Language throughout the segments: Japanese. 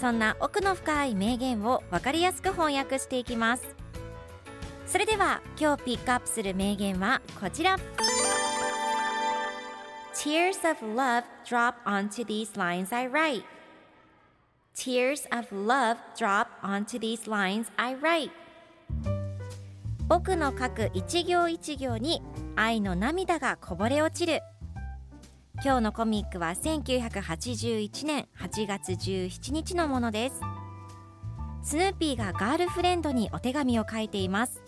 そんな奥の深い名言を分かりやすく翻訳していきますそれでは今日ピックアップする名言はこちら Tears of love drop onto these lines I write Tears of love drop onto these lines I write 僕の書く一行一行に愛の涙がこぼれ落ちる今日のコミックは1981年8月17日のものです。スヌーピーがガールフレンドにお手紙を書いています。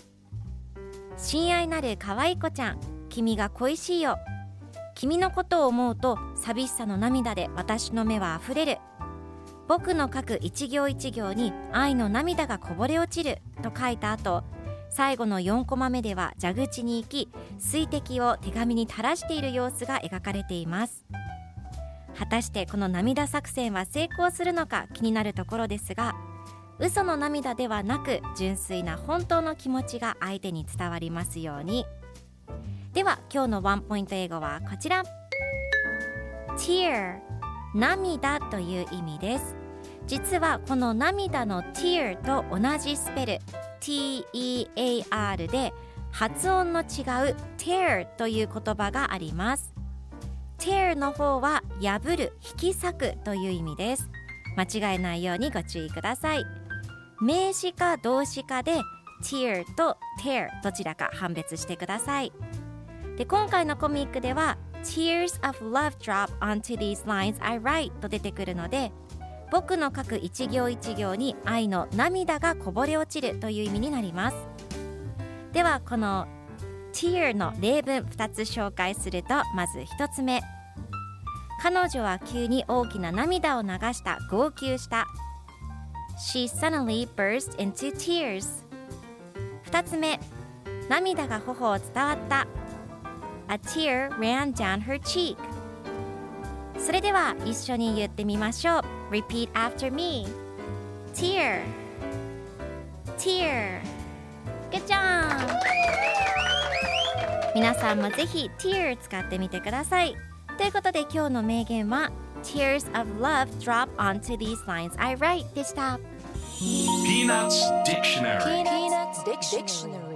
親愛なる可愛い子ちゃん君が恋しいよ。君のことを思うと寂しさの涙で私の目は溢れる。僕の書く一行一行に愛の涙がこぼれ落ちると書いた後最後の4コマ目では蛇口に行き水滴を手紙に垂らしている様子が描かれています。果たしてこの涙作戦は成功するのか気になるところですが嘘の涙ではなく純粋な本当の気持ちが相手に伝わりますように。では今日のワンポイント英語はこちら。Tear 涙という意味です。実はこの涙の tear と同じスペル。T-E-A-R で発音の違う tear という言葉があります。tear の方は破る引き裂くという意味です。間違えないようにご注意ください。名詞か動詞かで tear と tear どちらか判別してください。で今回のコミックでは Tears of love drop onto these lines I write と出てくるので僕の書く一行一行に愛の涙がこぼれ落ちるという意味になります。ではこの tear の例文2つ紹介するとまず1つ目。彼女は急に大きな涙を流した号泣した。She suddenly burst into tears. 2つ目。涙が頬を伝わった。A tear ran down her cheek. それでは一緒に言ってみましょう Repeat after me Tear Tear Good job 皆さんもぜひ Tear 使ってみてくださいということで今日の名言は Tears of love drop onto these lines I write でした Peanuts Dictionary Peanuts Dictionary.